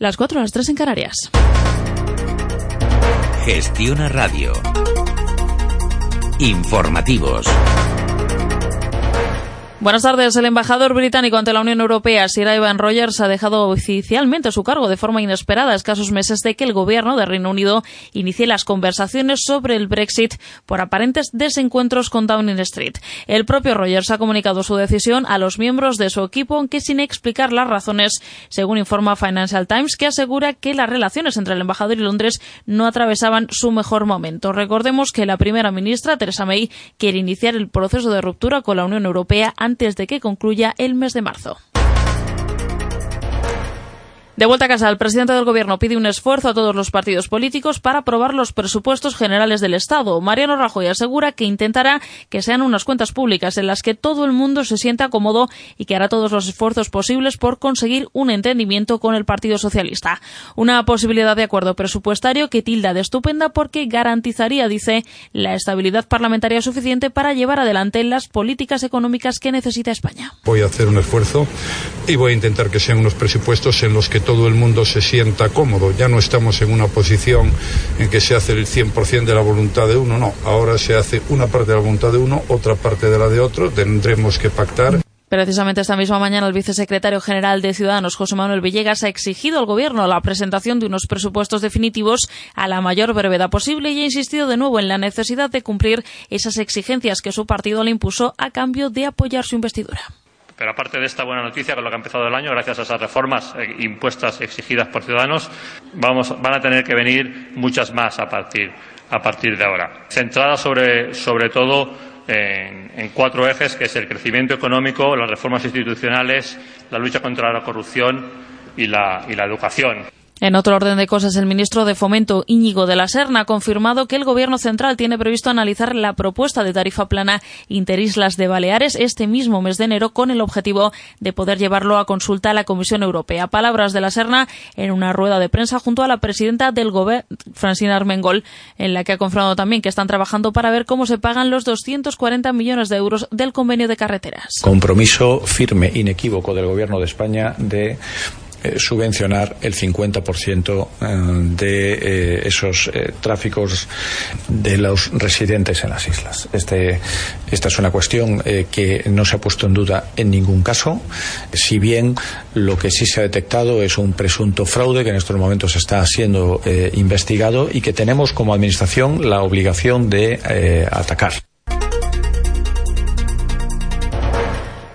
Las 4 a las 3 en Canarias. Gestiona Radio. Informativos. Buenas tardes. El embajador británico ante la Unión Europea, Sir Ivan Rogers, ha dejado oficialmente su cargo de forma inesperada escasos meses de que el gobierno de Reino Unido inicie las conversaciones sobre el Brexit por aparentes desencuentros con Downing Street. El propio Rogers ha comunicado su decisión a los miembros de su equipo, aunque sin explicar las razones, según informa Financial Times, que asegura que las relaciones entre el embajador y Londres no atravesaban su mejor momento. Recordemos que la primera ministra, Theresa May, quiere iniciar el proceso de ruptura con la Unión Europea de que concluya el mes de marzo. De vuelta a casa, el presidente del Gobierno pide un esfuerzo a todos los partidos políticos para aprobar los presupuestos generales del Estado. Mariano Rajoy asegura que intentará que sean unas cuentas públicas en las que todo el mundo se sienta cómodo y que hará todos los esfuerzos posibles por conseguir un entendimiento con el Partido Socialista. Una posibilidad de acuerdo presupuestario que tilda de estupenda porque garantizaría, dice, la estabilidad parlamentaria suficiente para llevar adelante las políticas económicas que necesita España. Voy a hacer un esfuerzo y voy a intentar que sean unos presupuestos en los que todo el mundo se sienta cómodo. Ya no estamos en una posición en que se hace el 100% de la voluntad de uno, no. Ahora se hace una parte de la voluntad de uno, otra parte de la de otro. Tendremos que pactar. Precisamente esta misma mañana el vicesecretario general de Ciudadanos, José Manuel Villegas, ha exigido al Gobierno la presentación de unos presupuestos definitivos a la mayor brevedad posible y ha insistido de nuevo en la necesidad de cumplir esas exigencias que su partido le impuso a cambio de apoyar su investidura. Pero aparte de esta buena noticia con lo que ha empezado el año, gracias a esas reformas eh, impuestas, exigidas por Ciudadanos, vamos, van a tener que venir muchas más a partir, a partir de ahora. Centradas sobre, sobre todo en, en cuatro ejes, que es el crecimiento económico, las reformas institucionales, la lucha contra la corrupción y la, y la educación. En otro orden de cosas, el ministro de Fomento, Íñigo de la Serna, ha confirmado que el Gobierno central tiene previsto analizar la propuesta de tarifa plana Interislas de Baleares este mismo mes de enero con el objetivo de poder llevarlo a consulta a la Comisión Europea. Palabras de la Serna en una rueda de prensa junto a la presidenta del Gobierno, Francina Armengol, en la que ha confirmado también que están trabajando para ver cómo se pagan los 240 millones de euros del convenio de carreteras. Compromiso firme, inequívoco del Gobierno de España de eh, subvencionar el 50% eh, de eh, esos tráficos de los residentes en las islas. Este, esta es una cuestión que no se ha puesto en duda en ningún caso, si bien lo que sí se ha detectado es un presunto fraude que en estos momentos está siendo investigado y que tenemos como Administración la obligación de atacar.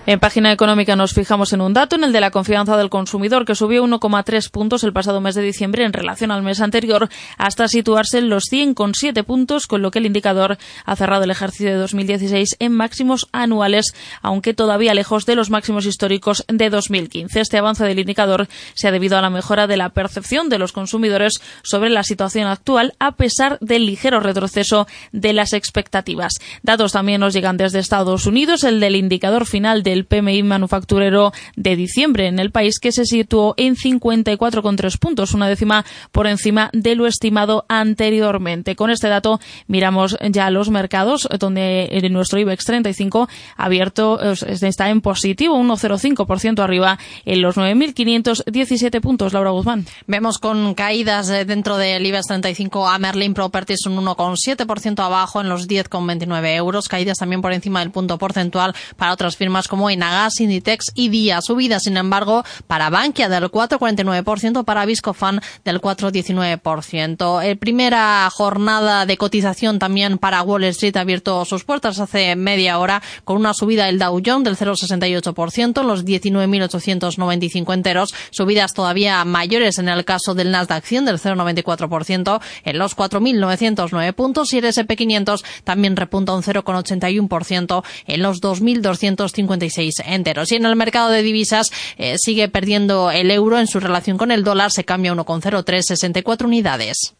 En página económica nos fijamos en un dato, en el de la confianza del consumidor, que subió 1,3 puntos el pasado mes de diciembre en relación al mes anterior, hasta situarse en los 100,7 puntos, con lo que el indicador ha cerrado el ejercicio de 2016 en máximos anuales, aunque todavía lejos de los máximos históricos de 2015. Este avance del indicador se ha debido a la mejora de la percepción de los consumidores sobre la situación actual, a pesar del ligero retroceso de las expectativas. Datos también nos llegan desde Estados Unidos, el del indicador final de el PMI manufacturero de diciembre en el país, que se situó en 54,3 puntos, una décima por encima de lo estimado anteriormente. Con este dato miramos ya los mercados, donde nuestro IBEX 35 abierto está en positivo, 1,05% arriba en los 9.517 puntos. Laura Guzmán. Vemos con caídas dentro del IBEX 35 a Merlin Properties un 1,7% abajo en los 10,29 euros, caídas también por encima del punto porcentual para otras firmas como Enagas, Inditex y Día. Subida, sin embargo, para Bankia del 4,49%, para Viscofan del 4,19%. El primera jornada de cotización también para Wall Street ha abierto sus puertas hace media hora con una subida del Dow Jones del 0,68%, los 19.895 enteros, subidas todavía mayores en el caso del Nasdaq 100 del 0,94% en los 4.909 puntos y el S&P 500 también repunta un 0,81% en los 2.256 enteros. Y en el mercado de divisas eh, sigue perdiendo el euro en su relación con el dólar, se cambia 1,0364 unidades.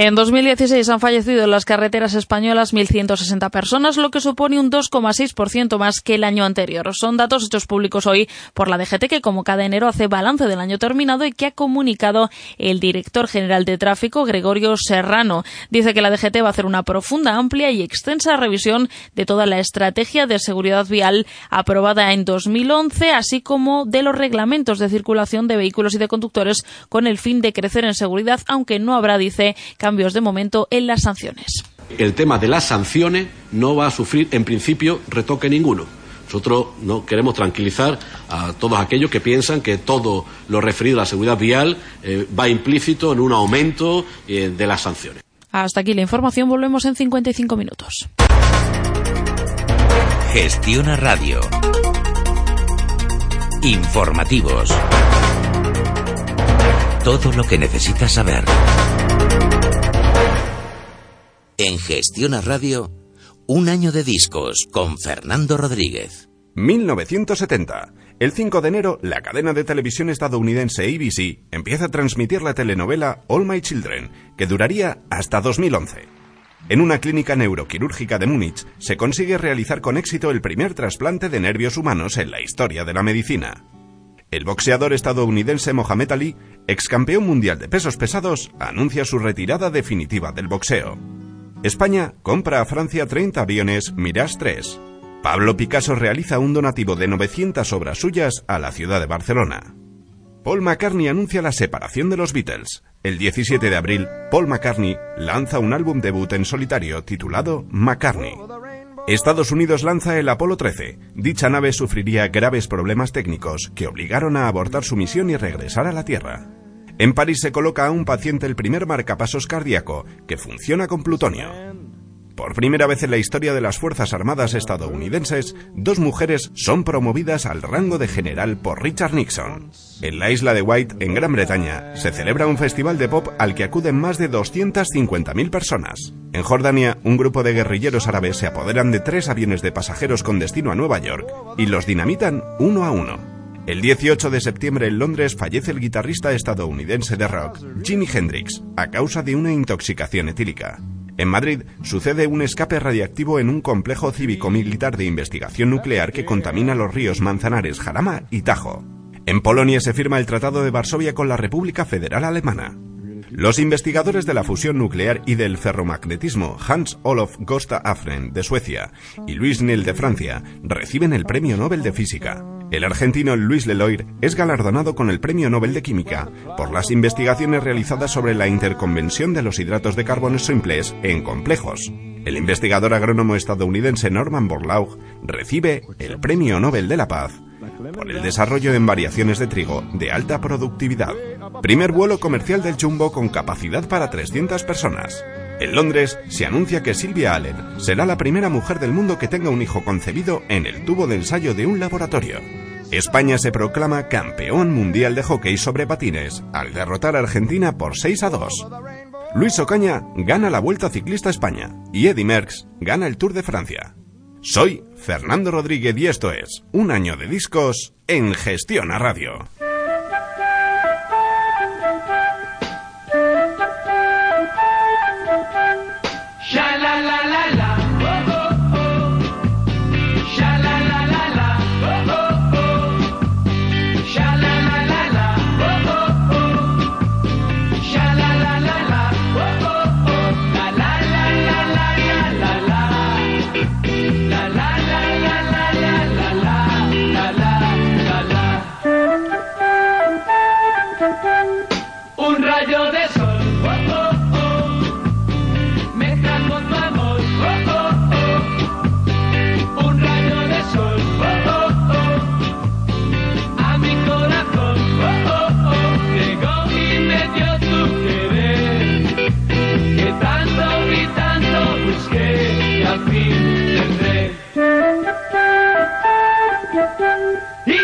En 2016 han fallecido en las carreteras españolas 1.160 personas, lo que supone un 2,6% más que el año anterior. Son datos hechos públicos hoy por la DGT, que como cada enero hace balance del año terminado y que ha comunicado el director general de tráfico, Gregorio Serrano. Dice que la DGT va a hacer una profunda, amplia y extensa revisión de toda la estrategia de seguridad vial aprobada en 2011, así como de los reglamentos de circulación de vehículos y de conductores con el fin de crecer en seguridad, aunque no habrá, dice, cambios de momento en las sanciones. El tema de las sanciones no va a sufrir, en principio, retoque ninguno. Nosotros no queremos tranquilizar a todos aquellos que piensan que todo lo referido a la seguridad vial eh, va implícito en un aumento eh, de las sanciones. Hasta aquí la información. Volvemos en 55 minutos. Gestiona Radio. Informativos. Todo lo que necesitas saber. En Gestiona Radio, un año de discos con Fernando Rodríguez. 1970. El 5 de enero, la cadena de televisión estadounidense ABC empieza a transmitir la telenovela All My Children, que duraría hasta 2011. En una clínica neuroquirúrgica de Múnich se consigue realizar con éxito el primer trasplante de nervios humanos en la historia de la medicina. El boxeador estadounidense Mohamed Ali, ex campeón mundial de pesos pesados, anuncia su retirada definitiva del boxeo. España compra a Francia 30 aviones Mirage 3. Pablo Picasso realiza un donativo de 900 obras suyas a la ciudad de Barcelona. Paul McCartney anuncia la separación de los Beatles. El 17 de abril, Paul McCartney lanza un álbum debut en solitario titulado McCartney. Estados Unidos lanza el Apolo 13. Dicha nave sufriría graves problemas técnicos que obligaron a abortar su misión y regresar a la Tierra. En París se coloca a un paciente el primer marcapasos cardíaco, que funciona con plutonio. Por primera vez en la historia de las Fuerzas Armadas estadounidenses, dos mujeres son promovidas al rango de general por Richard Nixon. En la isla de White, en Gran Bretaña, se celebra un festival de pop al que acuden más de 250.000 personas. En Jordania, un grupo de guerrilleros árabes se apoderan de tres aviones de pasajeros con destino a Nueva York y los dinamitan uno a uno. El 18 de septiembre en Londres fallece el guitarrista estadounidense de rock, Jimi Hendrix, a causa de una intoxicación etílica. En Madrid sucede un escape radiactivo en un complejo cívico-militar de investigación nuclear que contamina los ríos Manzanares, Jarama y Tajo. En Polonia se firma el Tratado de Varsovia con la República Federal Alemana. Los investigadores de la fusión nuclear y del ferromagnetismo Hans Olof Gosta Afren de Suecia y Luis Nel de Francia reciben el Premio Nobel de Física. El argentino Luis Leloir es galardonado con el Premio Nobel de Química por las investigaciones realizadas sobre la interconvención de los hidratos de carbono simples en complejos. El investigador agrónomo estadounidense Norman Borlaug recibe el Premio Nobel de la Paz por el desarrollo en variaciones de trigo de alta productividad. Primer vuelo comercial del Jumbo con capacidad para 300 personas. En Londres se anuncia que Sylvia Allen será la primera mujer del mundo que tenga un hijo concebido en el tubo de ensayo de un laboratorio. España se proclama campeón mundial de hockey sobre patines al derrotar a Argentina por 6 a 2. Luis Ocaña gana la Vuelta Ciclista España y Eddy Merckx gana el Tour de Francia. Soy Fernando Rodríguez y esto es Un año de discos en Gestión a Radio. Yeah.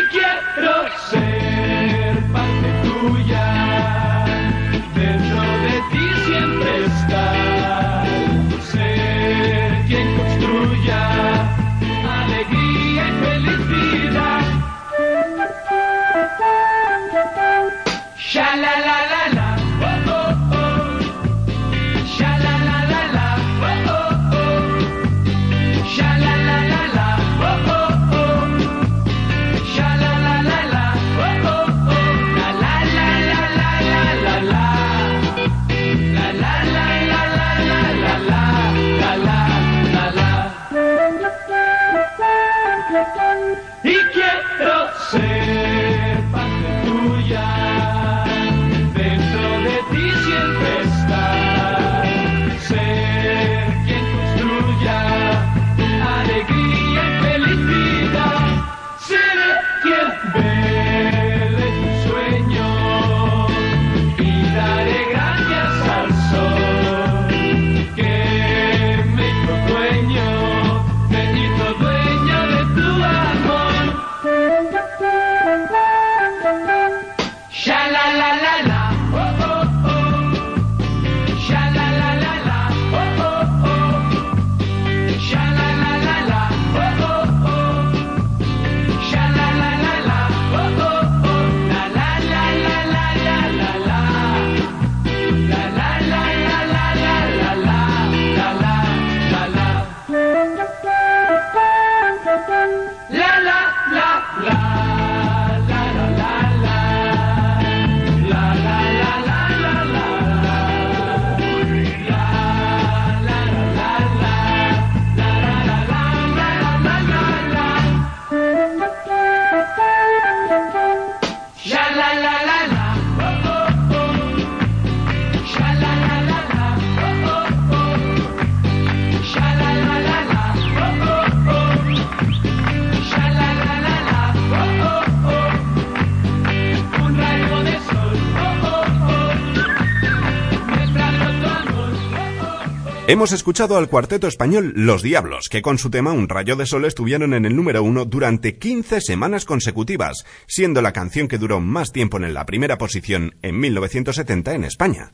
Hemos escuchado al cuarteto español Los Diablos, que con su tema Un rayo de sol estuvieron en el número uno durante 15 semanas consecutivas, siendo la canción que duró más tiempo en la primera posición en 1970 en España.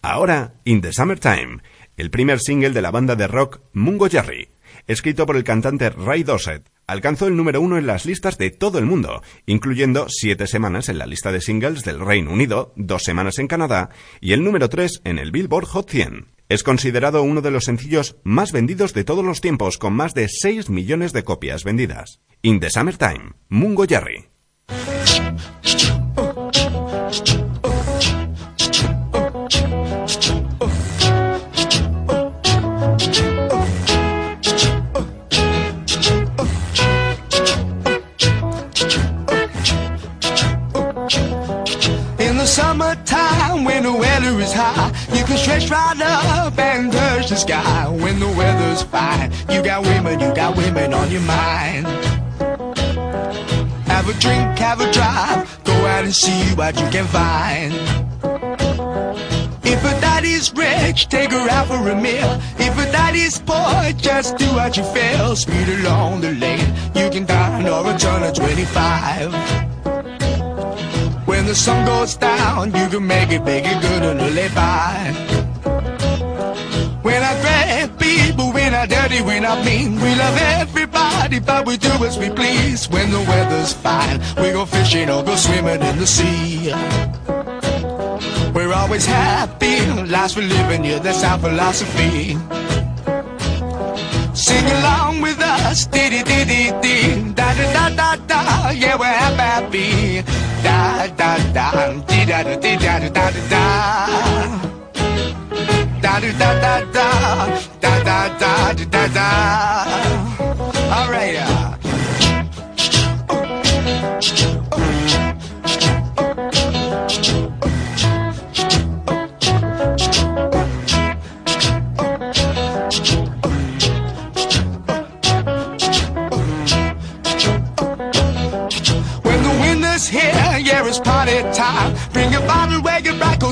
Ahora, In the Summertime, el primer single de la banda de rock Mungo Jerry, escrito por el cantante Ray Dossett, alcanzó el número uno en las listas de todo el mundo, incluyendo siete semanas en la lista de singles del Reino Unido, dos semanas en Canadá y el número tres en el Billboard Hot 100. Es considerado uno de los sencillos más vendidos de todos los tiempos, con más de 6 millones de copias vendidas. In the Summertime, Mungo Jerry. Weather is high. You can stretch right up and touch the sky when the weather's fine. You got women, you got women on your mind. Have a drink, have a drive, go out and see what you can find. If a daddy's rich, take her out for a meal. If a daddy's poor, just do what you feel. Speed along the lane, you can dine or a turn of 25. When the sun goes down, you can make it, make it good and live by. When I grab people, we're not dirty, we're not mean. We love everybody, but we do as we please. When the weather's fine, we go fishing or go swimming in the sea. We're always happy, lives we live in, yeah, that's our philosophy. Sing along with us, dee dee dee dee dee, da da da da da, yeah, we're happy. Da da da, dee da da da da da da da. Da da da da da, da da da da da da. All right,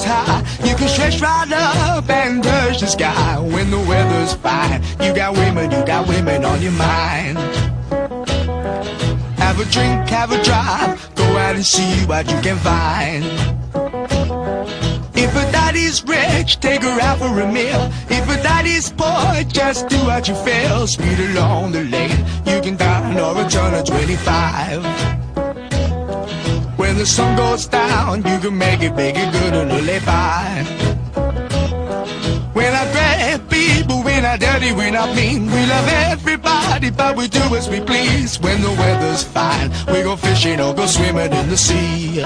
Is high, you can stretch right up and touch the sky. When the weather's fine, you got women, you got women on your mind. Have a drink, have a drive, go out and see what you can find. If a daddy's rich, take her out for a meal. If a daddy's poor, just do what you feel. Speed along the lane, you can dine or a turn of 25. When the sun goes down, you can make it, make it good and live by. When I grab people, when I dirty, when I mean. We love everybody, but we do as we please. When the weather's fine, we go fishing or go swimming in the sea.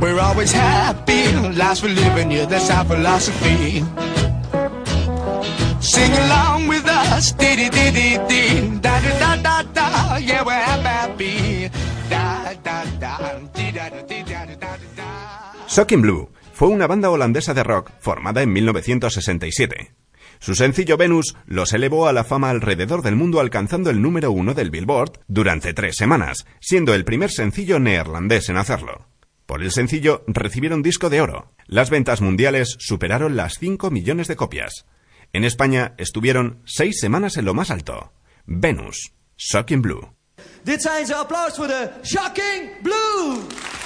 We're always happy, lives we live in, yeah, that's our philosophy. Sing along with us. Dee dee dee dee dee. Da da da da da. Yeah, we're happy. Shocking Blue fue una banda holandesa de rock formada en 1967. Su sencillo Venus los elevó a la fama alrededor del mundo alcanzando el número uno del Billboard durante tres semanas, siendo el primer sencillo neerlandés en hacerlo. Por el sencillo recibieron disco de oro. Las ventas mundiales superaron las 5 millones de copias. En España estuvieron seis semanas en lo más alto. Venus, Shocking Blue. Dit zijn ze. Applaus voor de Shocking Blue.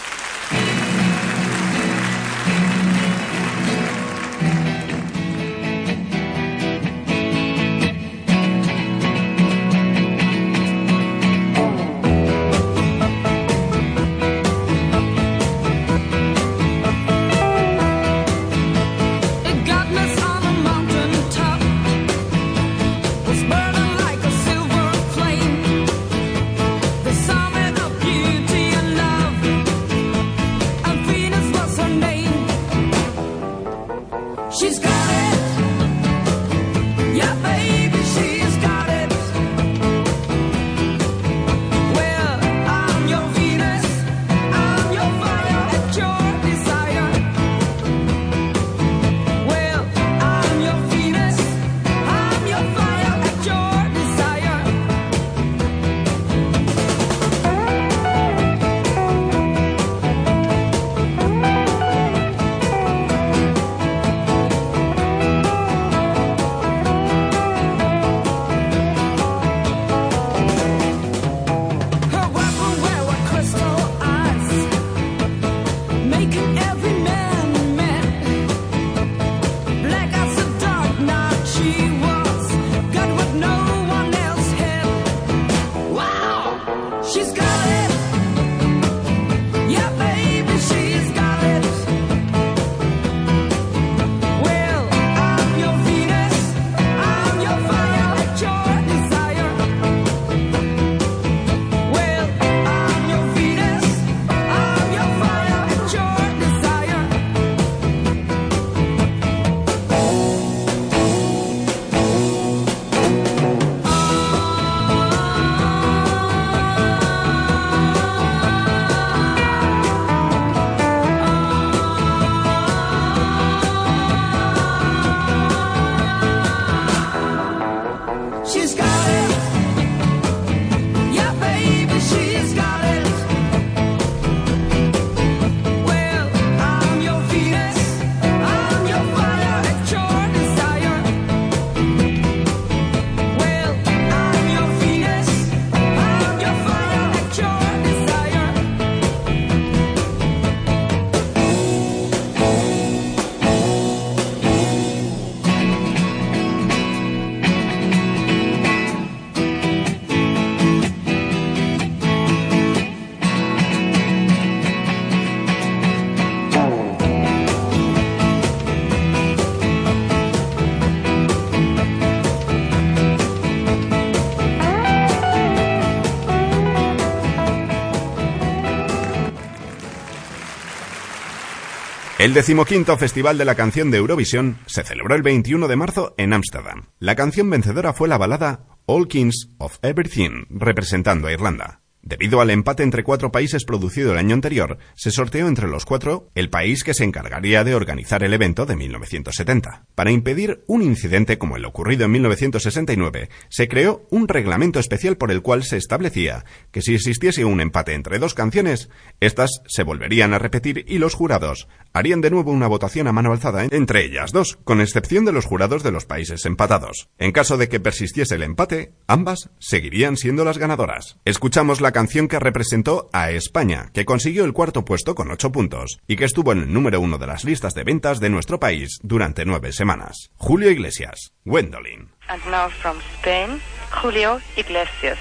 El decimoquinto Festival de la Canción de Eurovisión se celebró el 21 de marzo en Ámsterdam. La canción vencedora fue la balada All Kings of Everything, representando a Irlanda. Debido al empate entre cuatro países producido el año anterior, se sorteó entre los cuatro el país que se encargaría de organizar el evento de 1970. Para impedir un incidente como el ocurrido en 1969, se creó un reglamento especial por el cual se establecía que si existiese un empate entre dos canciones, éstas se volverían a repetir y los jurados harían de nuevo una votación a mano alzada entre ellas dos, con excepción de los jurados de los países empatados. En caso de que persistiese el empate, ambas seguirían siendo las ganadoras. Escuchamos la canción que representó a España, que consiguió el cuarto puesto con ocho puntos y que estuvo en el número uno de las listas de ventas de nuestro país durante nueve semanas. Julio Iglesias, Gwendolyn. And now from Spain, Julio Iglesias.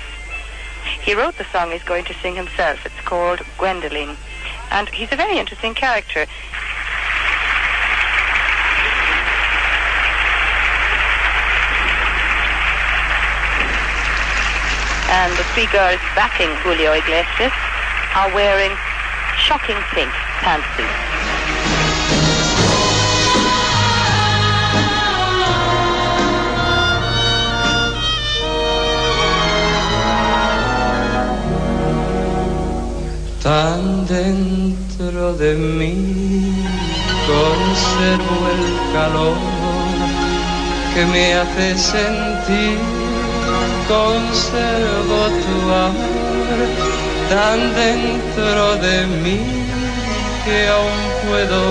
He wrote the song he's going to sing himself. It's called Gwendoline. And he's a very interesting character. and the three girls backing Julio Iglesias are wearing shocking pink pantsuits. tan dentro de mí conservo el calor que me hace sentir conservo tu amor tan dentro de mí que aún puedo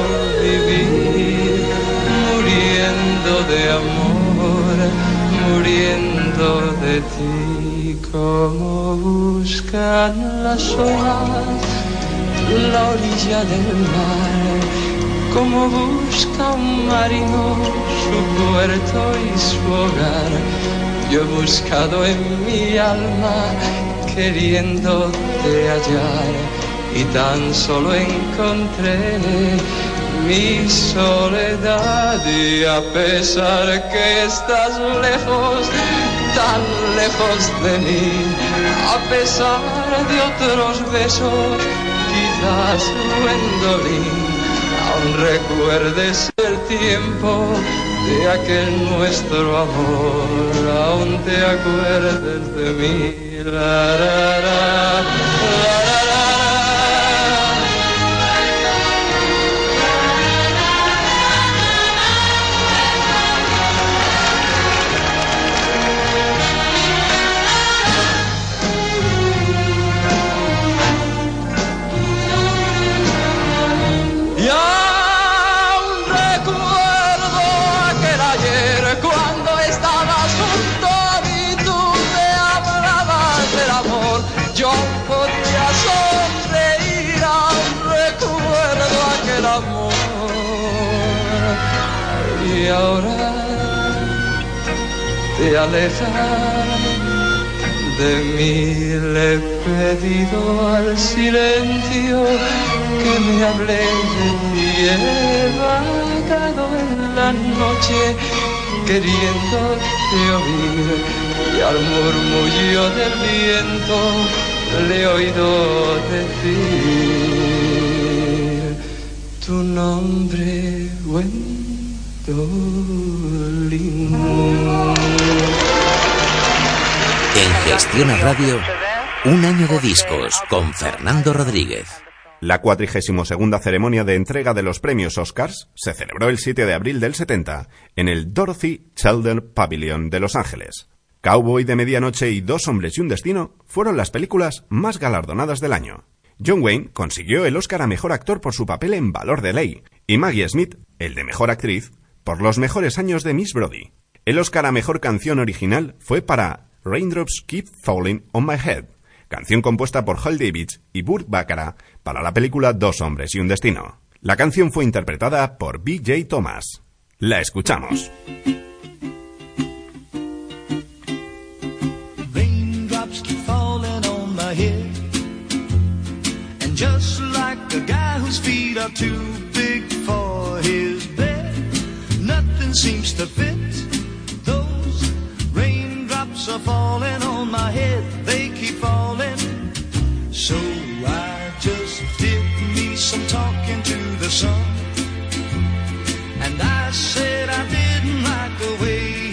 vivir muriendo de amor, muriendo de ti, como buscan las olas la orilla del mar, como busca un marino su puerto y su hogar. Yo he buscado en mi alma queriéndote hallar. Y tan solo encontré mi soledad. Y a pesar que estás lejos, tan lejos de mí, a pesar de otros besos, quizás Gwendolyn, aún recuerdes el tiempo de aquel nuestro amor, aún te acuerdes de mí. La, la, Y ahora te alejas de mí le he pedido al silencio que me hable de ti. He vagado en la noche queriéndote oír y al murmullo del viento le he oído decir tu nombre, Gwendolyn. En Gestiona Radio, un año de discos con Fernando Rodríguez. La 42 ceremonia de entrega de los premios Oscars se celebró el 7 de abril del 70 en el Dorothy Chalder Pavilion de Los Ángeles. Cowboy de Medianoche y Dos Hombres y un Destino fueron las películas más galardonadas del año. John Wayne consiguió el Oscar a Mejor Actor por su papel en Valor de Ley y Maggie Smith el de Mejor Actriz por Los Mejores Años de Miss Brody. El Oscar a Mejor Canción Original fue para Raindrops Keep Falling on My Head, canción compuesta por Hal Davids y Burt Bacharach para la película Dos Hombres y un Destino. La canción fue interpretada por B.J. Thomas. La escuchamos. Seems to fit. Those raindrops are falling on my head, they keep falling. So I just did me some talking to the sun. And I said I didn't like the way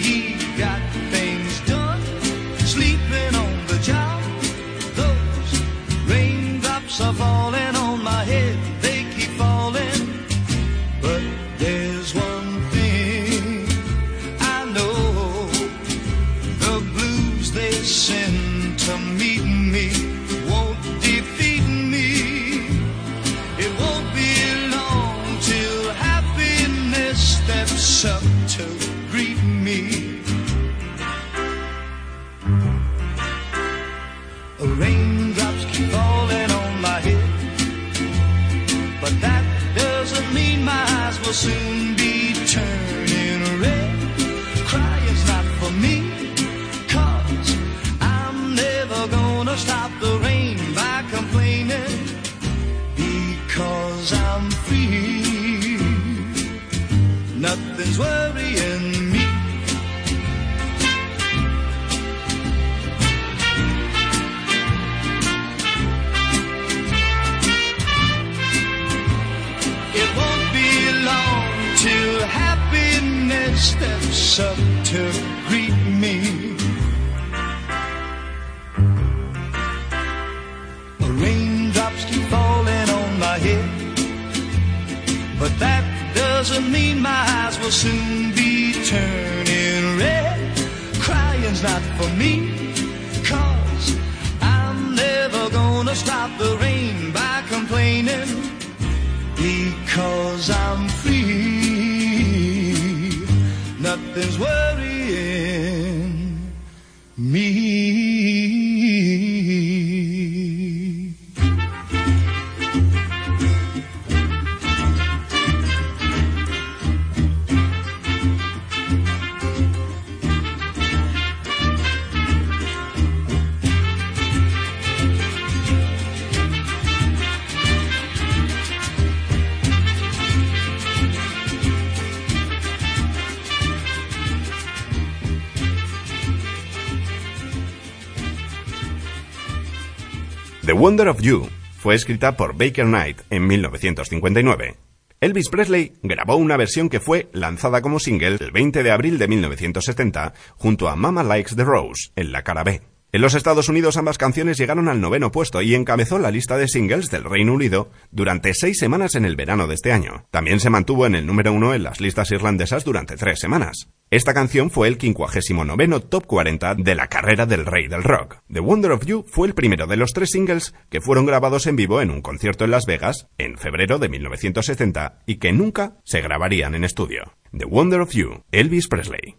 Wonder of You fue escrita por Baker Knight en 1959. Elvis Presley grabó una versión que fue lanzada como single el 20 de abril de 1970 junto a Mama Likes the Rose en la cara B. En los Estados Unidos ambas canciones llegaron al noveno puesto y encabezó la lista de singles del Reino Unido durante seis semanas en el verano de este año. También se mantuvo en el número uno en las listas irlandesas durante tres semanas. Esta canción fue el 59 Top 40 de la carrera del rey del rock. The Wonder of You fue el primero de los tres singles que fueron grabados en vivo en un concierto en Las Vegas en febrero de 1970 y que nunca se grabarían en estudio. The Wonder of You, Elvis Presley.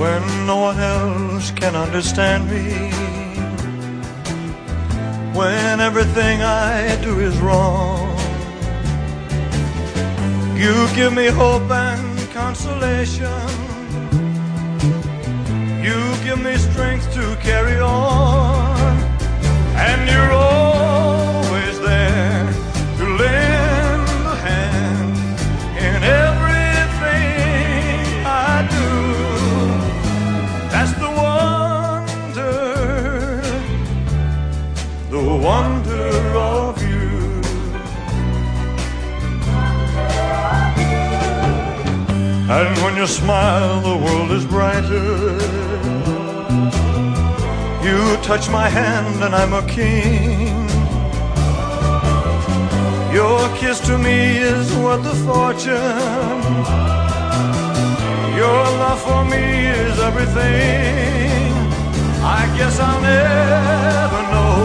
When no one else can understand me. When everything I do is wrong, you give me hope and consolation. You give me strength to carry on, and you're always you smile, the world is brighter. You touch my hand, and I'm a king. Your kiss to me is worth a fortune. Your love for me is everything. I guess I'll never know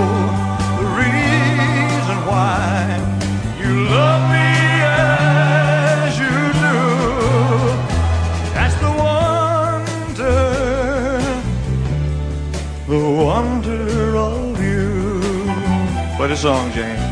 the reason why you love me Play the song, Jane.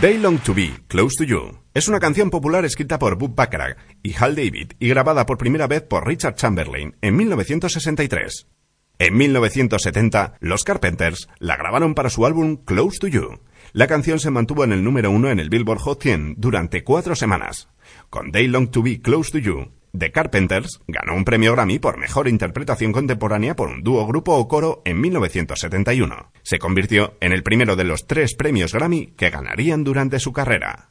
Day Long to Be, Close to You, es una canción popular escrita por Bob Bacharach y Hal David y grabada por primera vez por Richard Chamberlain en 1963. En 1970, los Carpenters la grabaron para su álbum Close to You. La canción se mantuvo en el número uno en el Billboard Hot 100 durante cuatro semanas. Con Day Long to Be Close to You, The Carpenters ganó un premio Grammy por mejor interpretación contemporánea por un dúo, grupo o coro en 1971. Se convirtió en el primero de los tres premios Grammy que ganarían durante su carrera.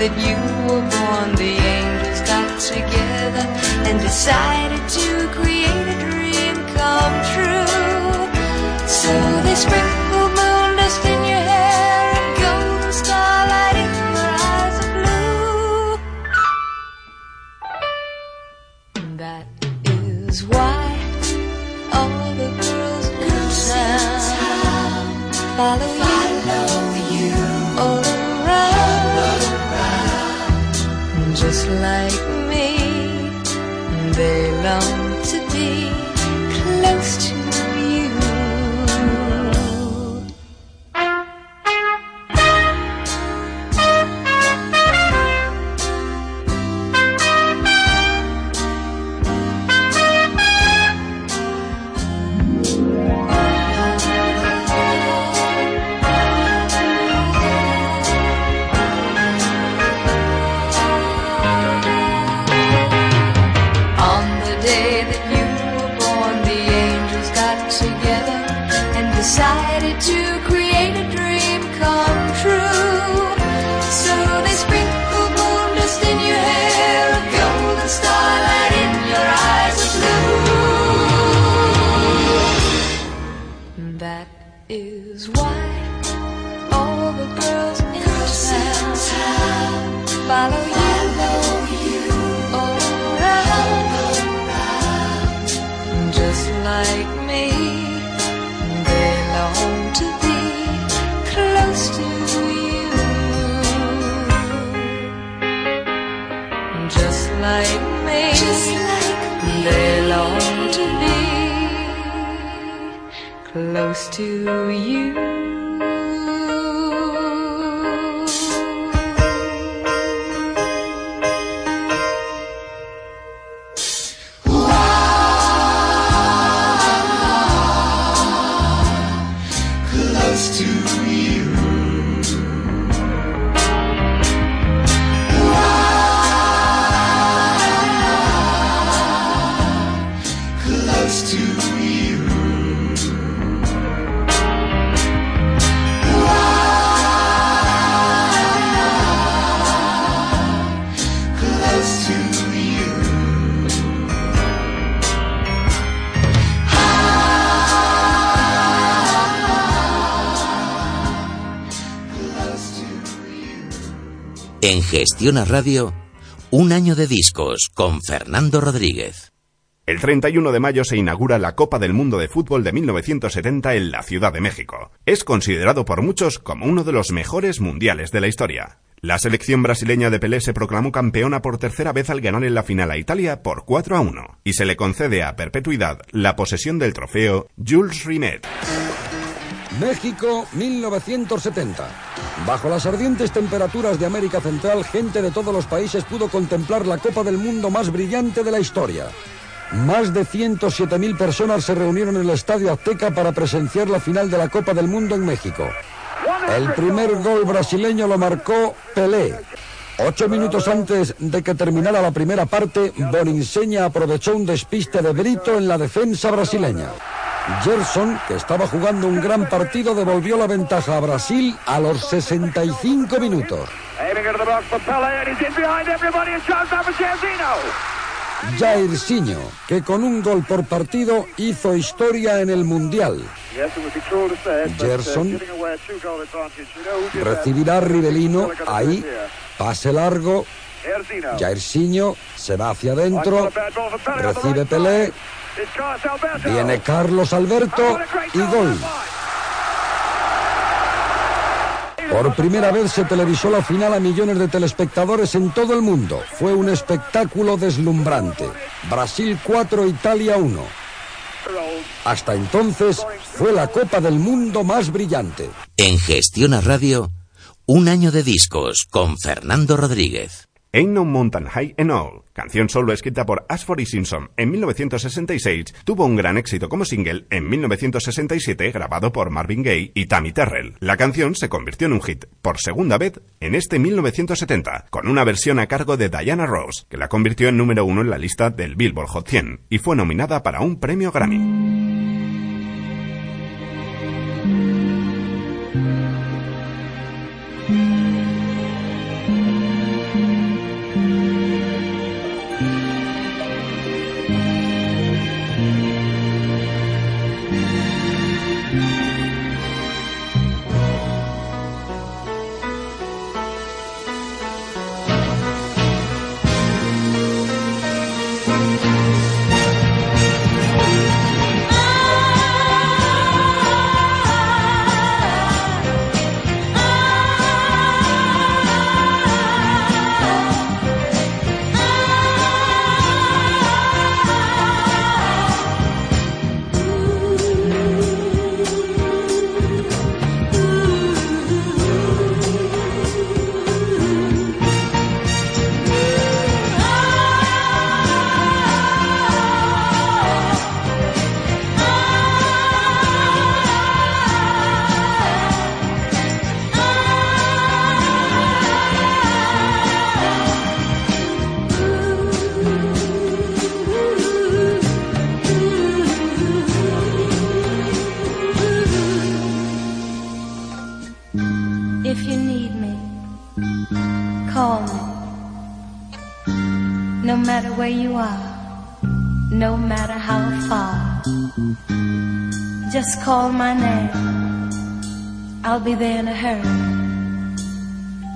That you were born, the angels got together and decided to create a dream come true. So they sprinkled just like me. They long En Gestión a Radio, un año de discos con Fernando Rodríguez. El 31 de mayo se inaugura la Copa del Mundo de Fútbol de 1970 en la Ciudad de México. Es considerado por muchos como uno de los mejores mundiales de la historia. La selección brasileña de Pelé se proclamó campeona por tercera vez al ganar en la final a Italia por 4 a 1 y se le concede a perpetuidad la posesión del trofeo Jules Rimet. México 1970. Bajo las ardientes temperaturas de América Central, gente de todos los países pudo contemplar la Copa del Mundo más brillante de la historia. Más de 107.000 personas se reunieron en el Estadio Azteca para presenciar la final de la Copa del Mundo en México. El primer gol brasileño lo marcó Pelé. Ocho minutos antes de que terminara la primera parte, Boninseña aprovechó un despiste de Brito en la defensa brasileña. Gerson, que estaba jugando un gran partido, devolvió la ventaja a Brasil a los 65 minutos. Jairzinho, que con un gol por partido hizo historia en el Mundial. Uh, Gerson? Recibirá a Rivelino ahí, pase largo. Jairzinho se va hacia adentro, recibe Pelé. Viene Carlos Alberto y gol. Por primera vez se televisó la final a millones de telespectadores en todo el mundo. Fue un espectáculo deslumbrante. Brasil 4, Italia 1. Hasta entonces fue la Copa del Mundo más brillante. En Gestión a Radio, un año de discos con Fernando Rodríguez. Ain't No Mountain High and All, canción solo escrita por Ashford y Simpson en 1966, tuvo un gran éxito como single en 1967 grabado por Marvin Gaye y Tammy Terrell. La canción se convirtió en un hit por segunda vez en este 1970, con una versión a cargo de Diana Ross, que la convirtió en número uno en la lista del Billboard Hot 100 y fue nominada para un premio Grammy. Matter how far, just call my name. I'll be there in a hurry.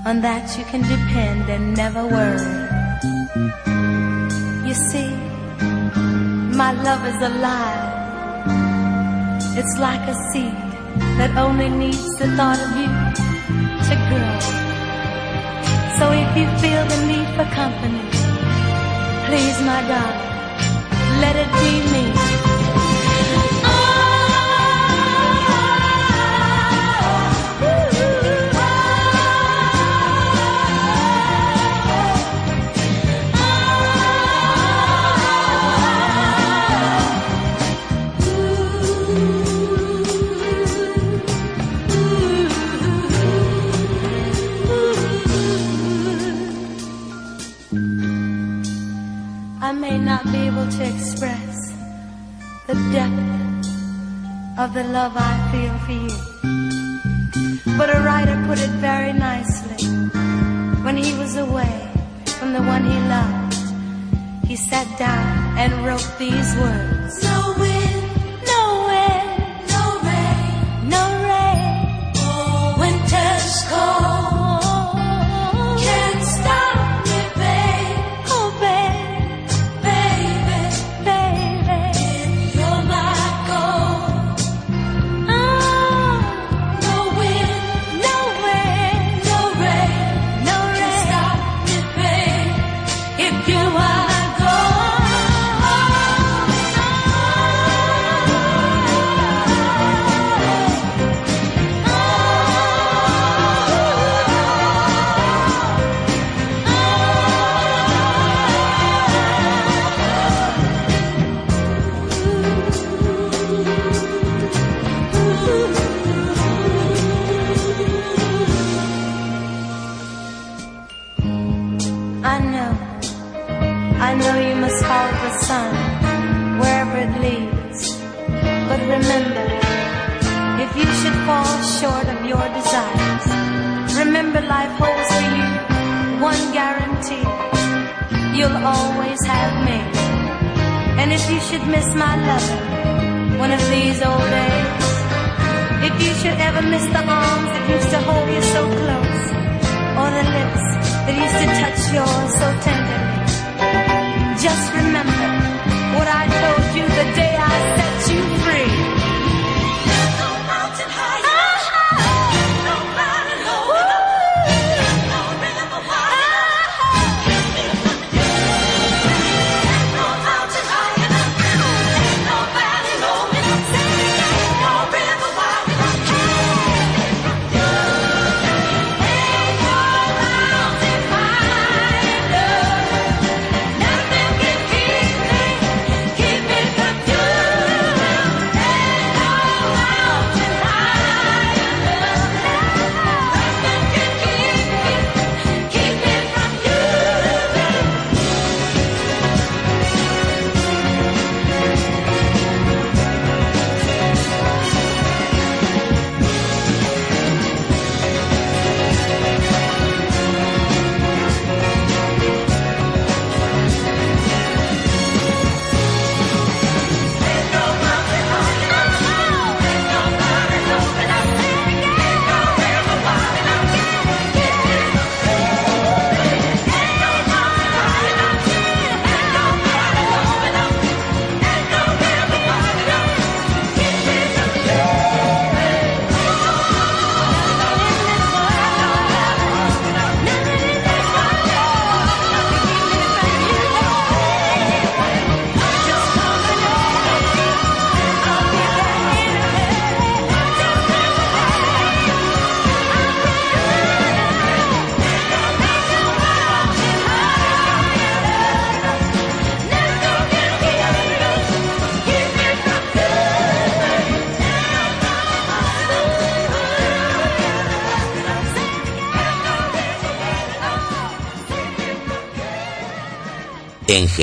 On that you can depend and never worry. You see, my love is alive. It's like a seed that only needs the thought of you to grow. So if you feel the need for company, please, my darling, let it be me. The love I feel for you. But a writer put it very nicely. When he was away from the one he loved, he sat down and wrote these words.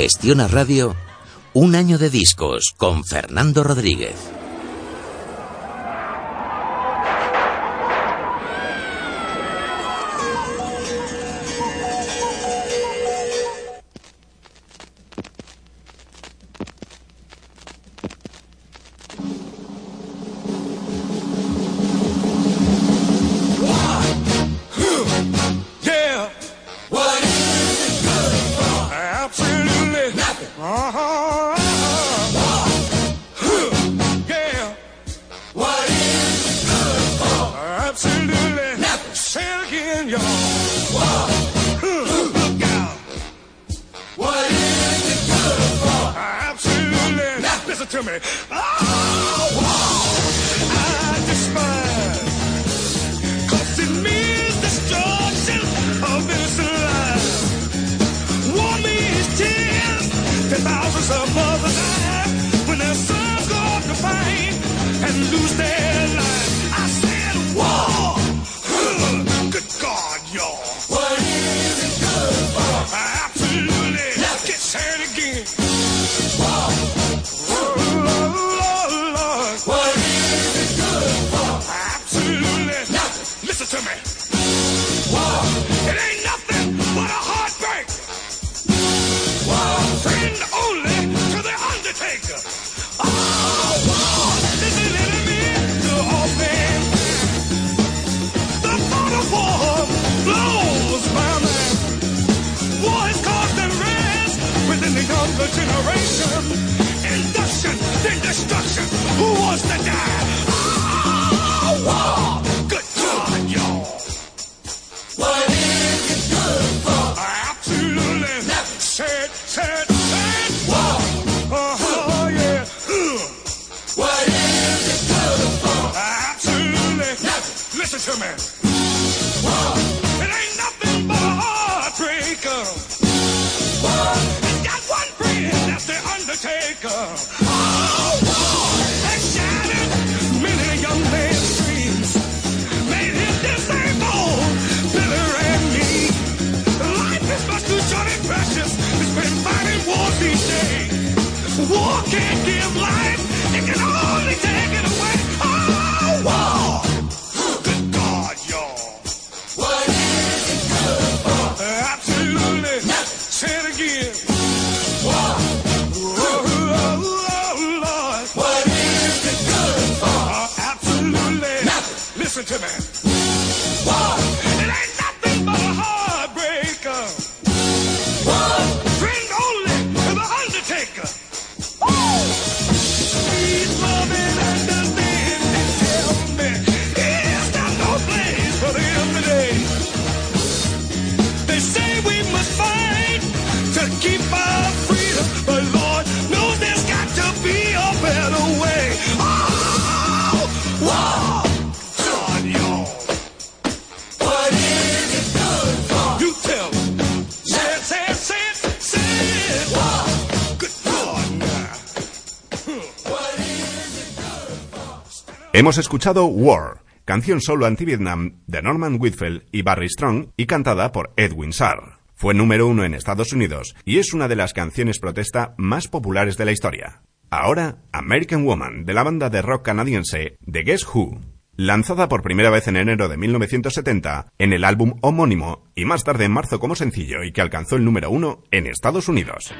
Gestiona Radio, un año de discos con Fernando Rodríguez. Listen to me. Hemos escuchado War, canción solo anti-Vietnam de Norman Whitfield y Barry Strong y cantada por Edwin Sarr. Fue número uno en Estados Unidos y es una de las canciones protesta más populares de la historia. Ahora, American Woman, de la banda de rock canadiense The Guess Who, lanzada por primera vez en enero de 1970 en el álbum homónimo y más tarde en marzo como sencillo y que alcanzó el número uno en Estados Unidos.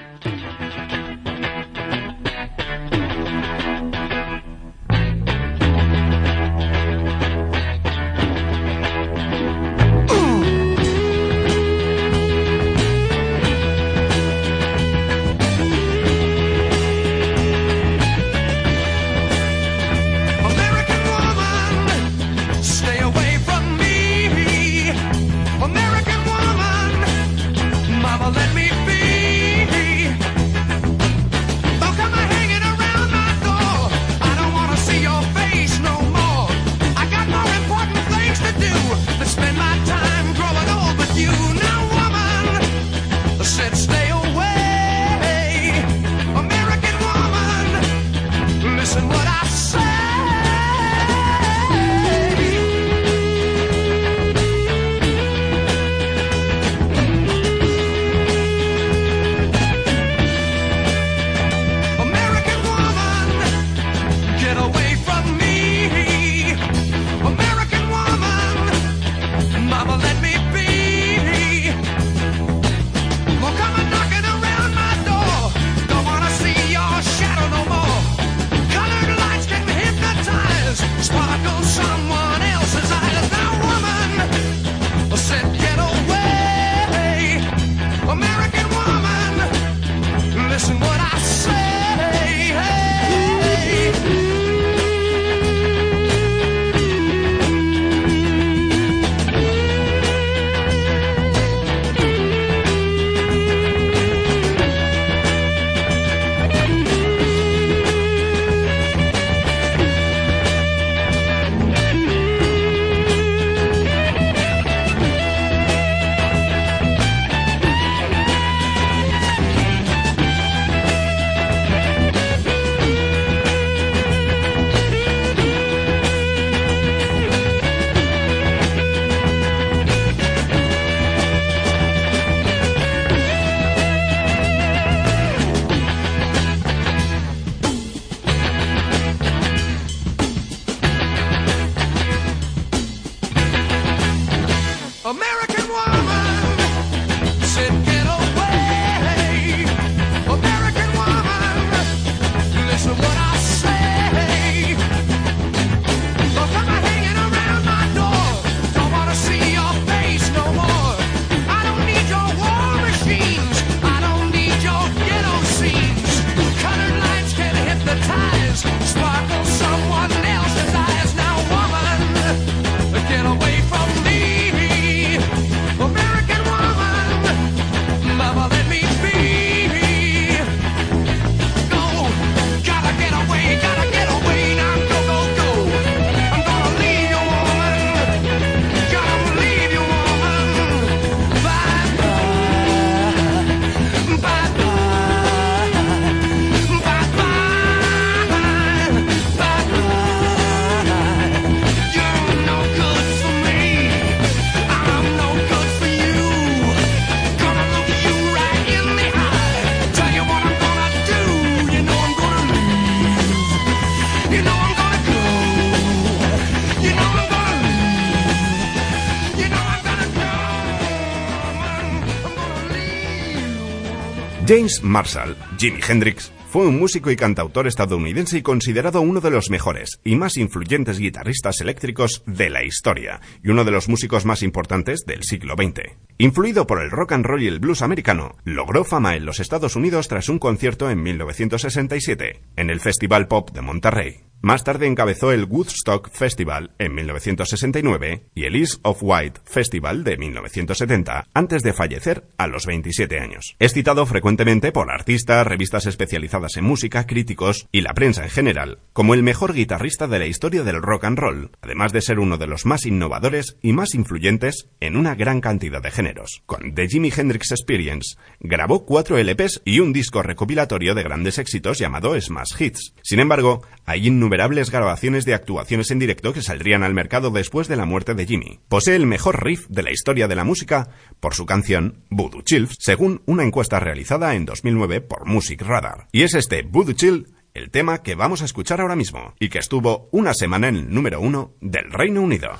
James Marshall, Jimi Hendrix, fue un músico y cantautor estadounidense y considerado uno de los mejores y más influyentes guitarristas eléctricos de la historia y uno de los músicos más importantes del siglo XX. Influido por el rock and roll y el blues americano, logró fama en los Estados Unidos tras un concierto en 1967 en el Festival Pop de Monterrey. Más tarde encabezó el Woodstock Festival en 1969 y el East of White Festival de 1970, antes de fallecer a los 27 años. Es citado frecuentemente por artistas, revistas especializadas en música, críticos y la prensa en general como el mejor guitarrista de la historia del rock and roll, además de ser uno de los más innovadores y más influyentes en una gran cantidad de géneros. Con The Jimi Hendrix Experience grabó cuatro LPs y un disco recopilatorio de grandes éxitos llamado Smash Hits. Sin embargo, hay innumerables innumerables grabaciones de actuaciones en directo que saldrían al mercado después de la muerte de Jimmy. Posee el mejor riff de la historia de la música por su canción Voodoo Chills, según una encuesta realizada en 2009 por Music Radar. Y es este Voodoo Chill el tema que vamos a escuchar ahora mismo y que estuvo una semana en el número uno del Reino Unido.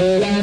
Yeah.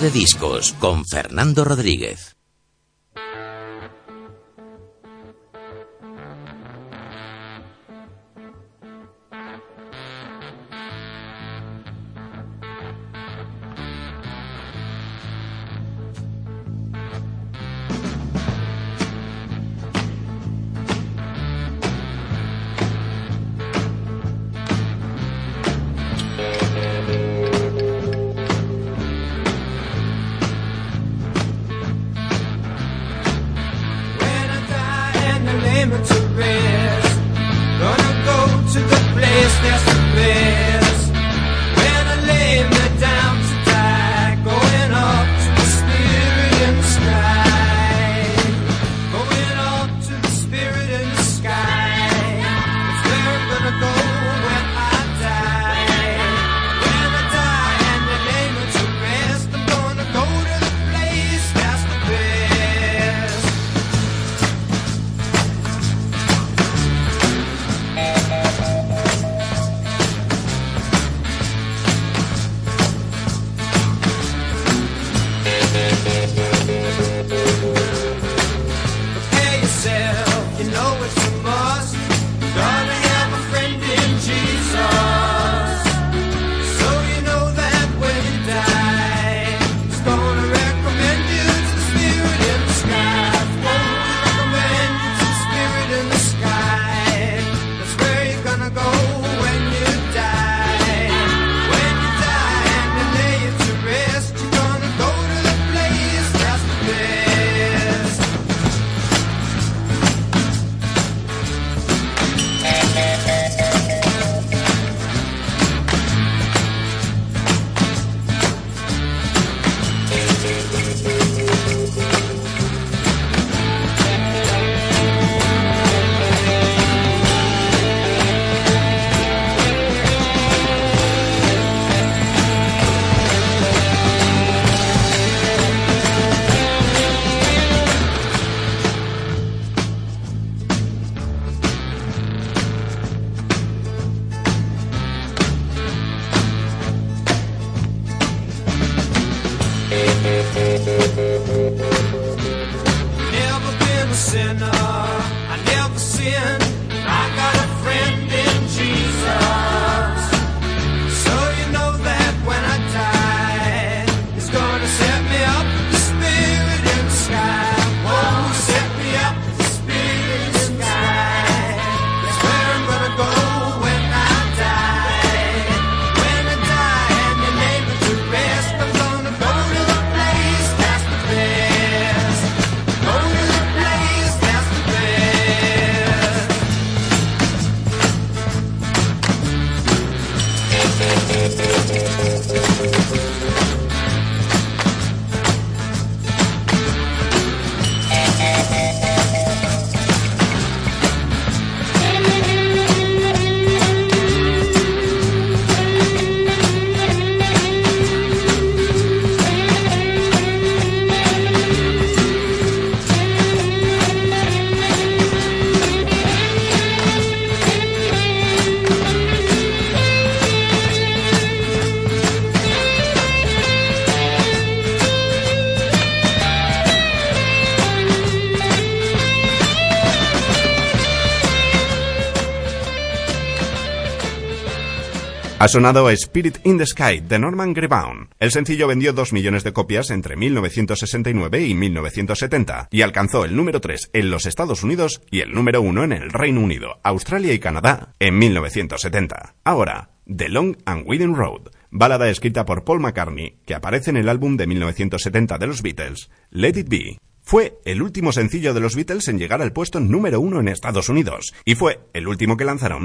De discos con Fernando Rodríguez. Vienna. Ha sonado Spirit in the Sky de Norman Greenbaum. El sencillo vendió 2 millones de copias entre 1969 y 1970 y alcanzó el número 3 en los Estados Unidos y el número 1 en el Reino Unido, Australia y Canadá en 1970. Ahora, The Long and Winding Road, balada escrita por Paul McCartney que aparece en el álbum de 1970 de los Beatles, Let It Be. Fue el último sencillo de los Beatles en llegar al puesto número uno en Estados Unidos y fue el último que lanzaron